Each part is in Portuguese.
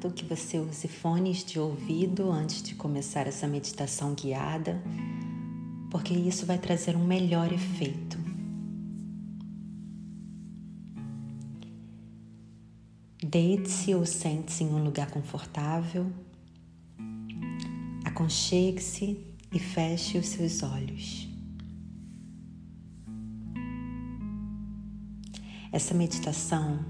recomendo que você use fones de ouvido antes de começar essa meditação guiada, porque isso vai trazer um melhor efeito. Deite-se ou sente-se em um lugar confortável, aconchegue-se e feche os seus olhos. Essa meditação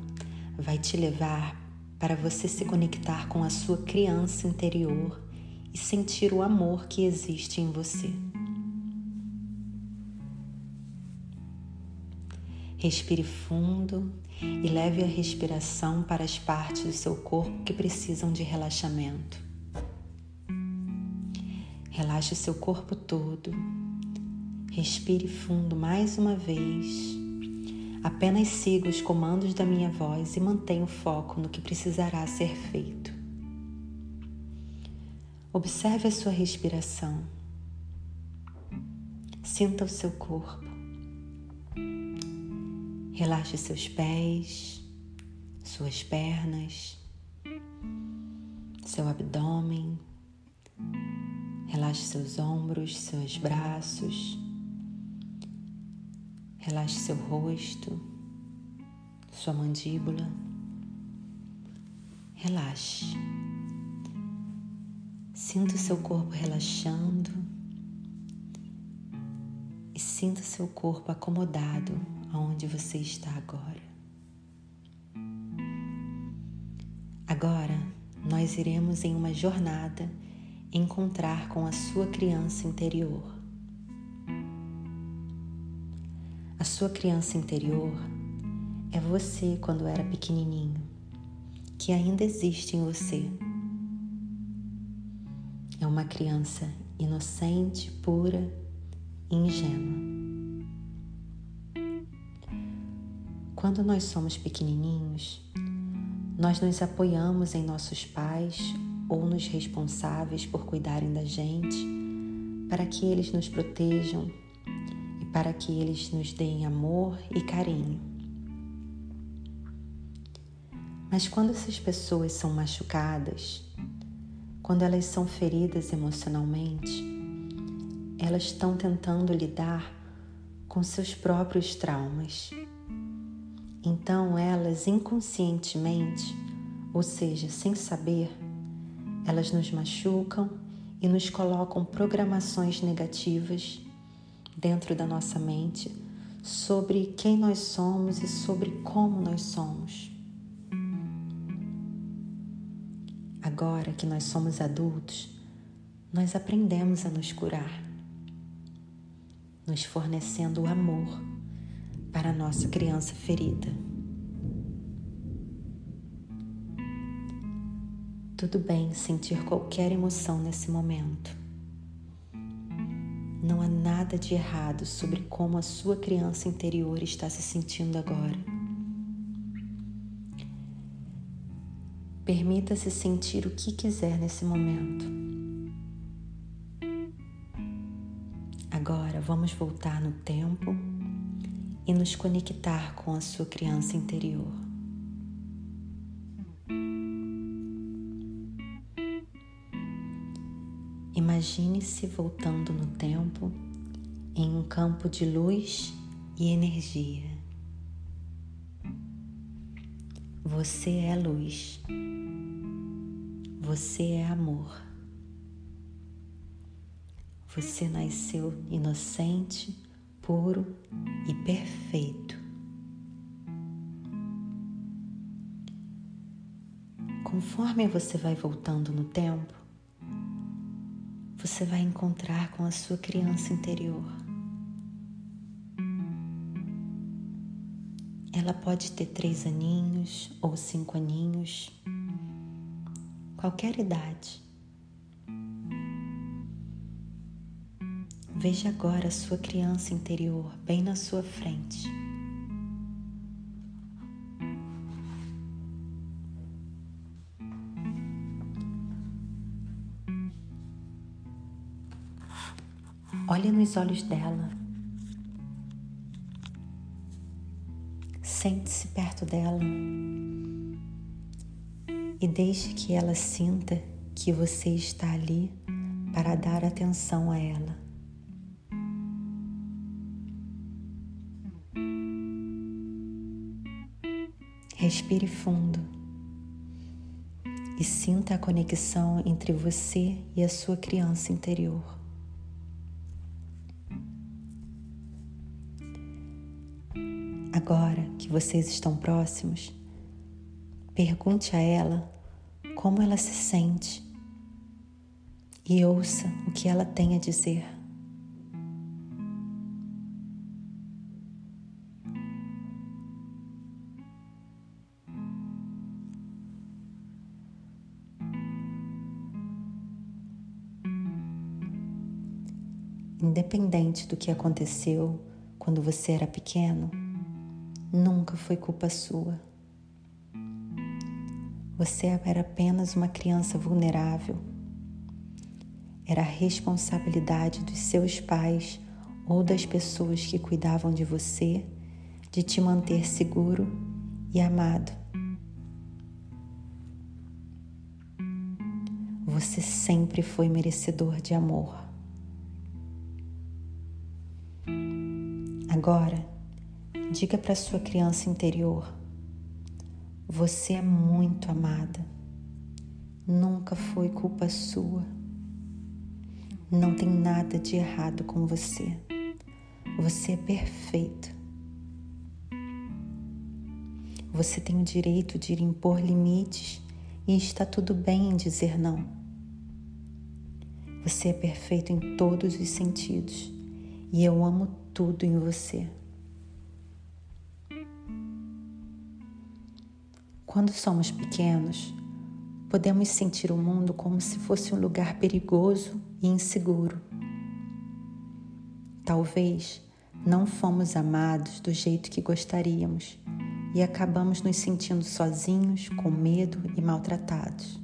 vai te levar para você se conectar com a sua criança interior e sentir o amor que existe em você. Respire fundo e leve a respiração para as partes do seu corpo que precisam de relaxamento. Relaxe seu corpo todo. Respire fundo mais uma vez. Apenas siga os comandos da minha voz e mantenha o foco no que precisará ser feito. Observe a sua respiração. Sinta o seu corpo. Relaxe seus pés, suas pernas, seu abdômen. Relaxe seus ombros, seus braços. Relaxe seu rosto, sua mandíbula. Relaxe. Sinta o seu corpo relaxando e sinta seu corpo acomodado aonde você está agora. Agora nós iremos em uma jornada encontrar com a sua criança interior. A sua criança interior é você quando era pequenininho, que ainda existe em você. É uma criança inocente, pura e ingênua. Quando nós somos pequenininhos, nós nos apoiamos em nossos pais ou nos responsáveis por cuidarem da gente, para que eles nos protejam para que eles nos deem amor e carinho. Mas quando essas pessoas são machucadas, quando elas são feridas emocionalmente, elas estão tentando lidar com seus próprios traumas então elas inconscientemente, ou seja, sem saber, elas nos machucam e nos colocam programações negativas dentro da nossa mente sobre quem nós somos e sobre como nós somos. Agora que nós somos adultos, nós aprendemos a nos curar, nos fornecendo o amor para a nossa criança ferida. Tudo bem sentir qualquer emoção nesse momento. Não há nada de errado sobre como a sua criança interior está se sentindo agora. Permita-se sentir o que quiser nesse momento. Agora vamos voltar no tempo e nos conectar com a sua criança interior. Imagine-se voltando no tempo em um campo de luz e energia. Você é luz. Você é amor. Você nasceu inocente puro e perfeito. Conforme você vai voltando no tempo, você vai encontrar com a sua criança interior. Ela pode ter três aninhos ou cinco aninhos, qualquer idade. Veja agora a sua criança interior bem na sua frente. Olhe nos olhos dela. Sente-se perto dela e deixe que ela sinta que você está ali para dar atenção a ela. Respire fundo e sinta a conexão entre você e a sua criança interior. Agora que vocês estão próximos, pergunte a ela como ela se sente e ouça o que ela tem a dizer. Independente do que aconteceu quando você era pequeno, nunca foi culpa sua. Você era apenas uma criança vulnerável. Era a responsabilidade dos seus pais ou das pessoas que cuidavam de você de te manter seguro e amado. Você sempre foi merecedor de amor. Agora, Diga para sua criança interior: você é muito amada. Nunca foi culpa sua. Não tem nada de errado com você. Você é perfeito. Você tem o direito de impor limites e está tudo bem em dizer não. Você é perfeito em todos os sentidos e eu amo tudo em você. Quando somos pequenos, podemos sentir o mundo como se fosse um lugar perigoso e inseguro. Talvez não fomos amados do jeito que gostaríamos e acabamos nos sentindo sozinhos, com medo e maltratados.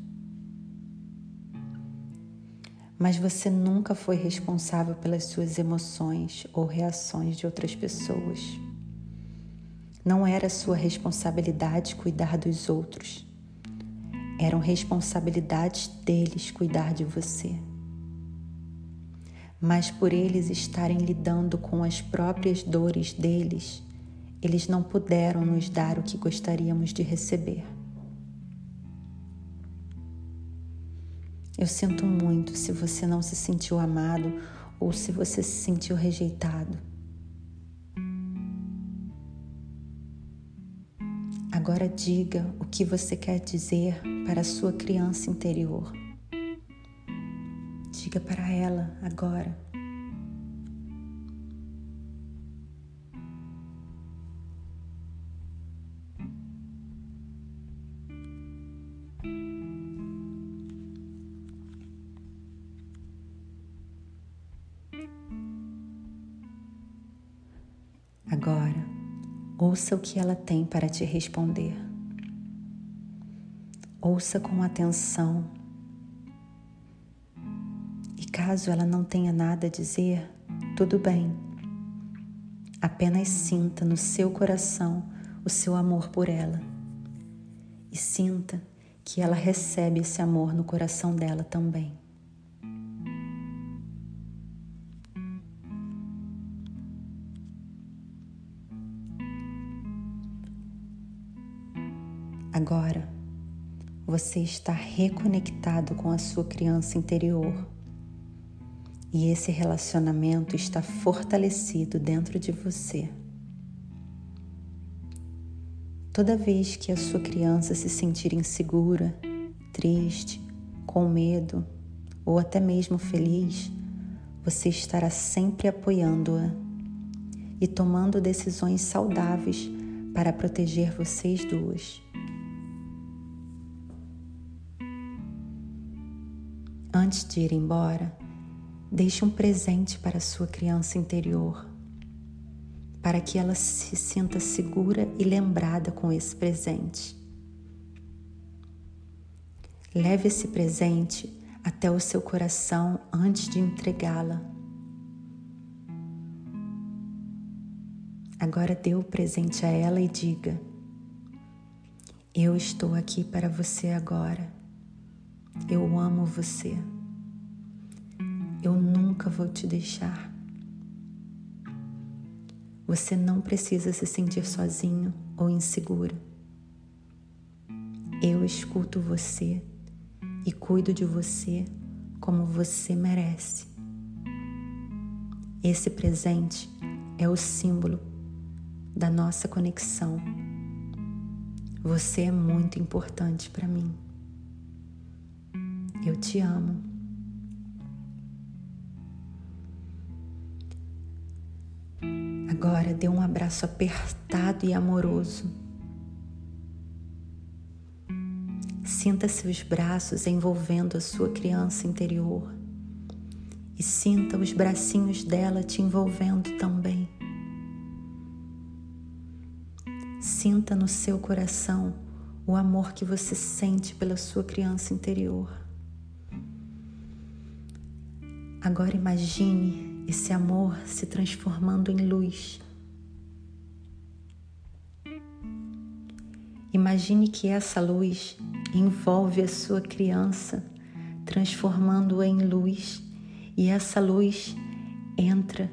Mas você nunca foi responsável pelas suas emoções ou reações de outras pessoas. Não era sua responsabilidade cuidar dos outros. Eram responsabilidades deles cuidar de você. Mas por eles estarem lidando com as próprias dores deles, eles não puderam nos dar o que gostaríamos de receber. Eu sinto muito se você não se sentiu amado ou se você se sentiu rejeitado. Agora diga o que você quer dizer para a sua criança interior. Diga para ela agora. Ouça o que ela tem para te responder. Ouça com atenção. E caso ela não tenha nada a dizer, tudo bem. Apenas sinta no seu coração o seu amor por ela. E sinta que ela recebe esse amor no coração dela também. Agora, você está reconectado com a sua criança interior e esse relacionamento está fortalecido dentro de você. Toda vez que a sua criança se sentir insegura, triste, com medo ou até mesmo feliz, você estará sempre apoiando-a e tomando decisões saudáveis para proteger vocês duas. Antes de ir embora, deixe um presente para sua criança interior, para que ela se sinta segura e lembrada com esse presente. Leve esse presente até o seu coração antes de entregá-la. Agora dê o presente a ela e diga: Eu estou aqui para você agora. Eu amo você. Nunca vou te deixar. Você não precisa se sentir sozinho ou inseguro. Eu escuto você e cuido de você como você merece. Esse presente é o símbolo da nossa conexão. Você é muito importante para mim. Eu te amo. Agora dê um abraço apertado e amoroso. Sinta seus braços envolvendo a sua criança interior e sinta os bracinhos dela te envolvendo também. Sinta no seu coração o amor que você sente pela sua criança interior. Agora imagine esse amor se transformando em luz. Imagine que essa luz envolve a sua criança, transformando-a em luz, e essa luz entra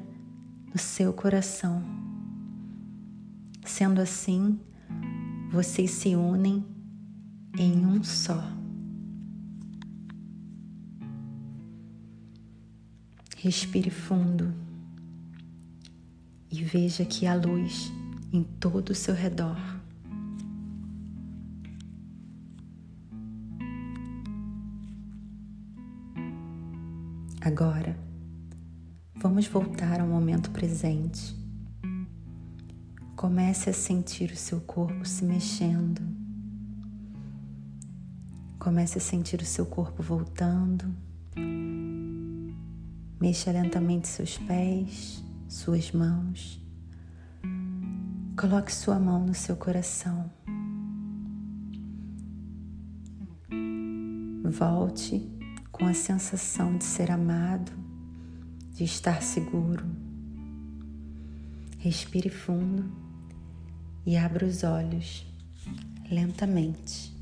no seu coração. Sendo assim, vocês se unem em um só. Respire fundo e veja que há luz em todo o seu redor. Agora, vamos voltar ao momento presente. Comece a sentir o seu corpo se mexendo. Comece a sentir o seu corpo voltando Mexa lentamente seus pés, suas mãos. Coloque sua mão no seu coração. Volte com a sensação de ser amado, de estar seguro. Respire fundo e abra os olhos lentamente.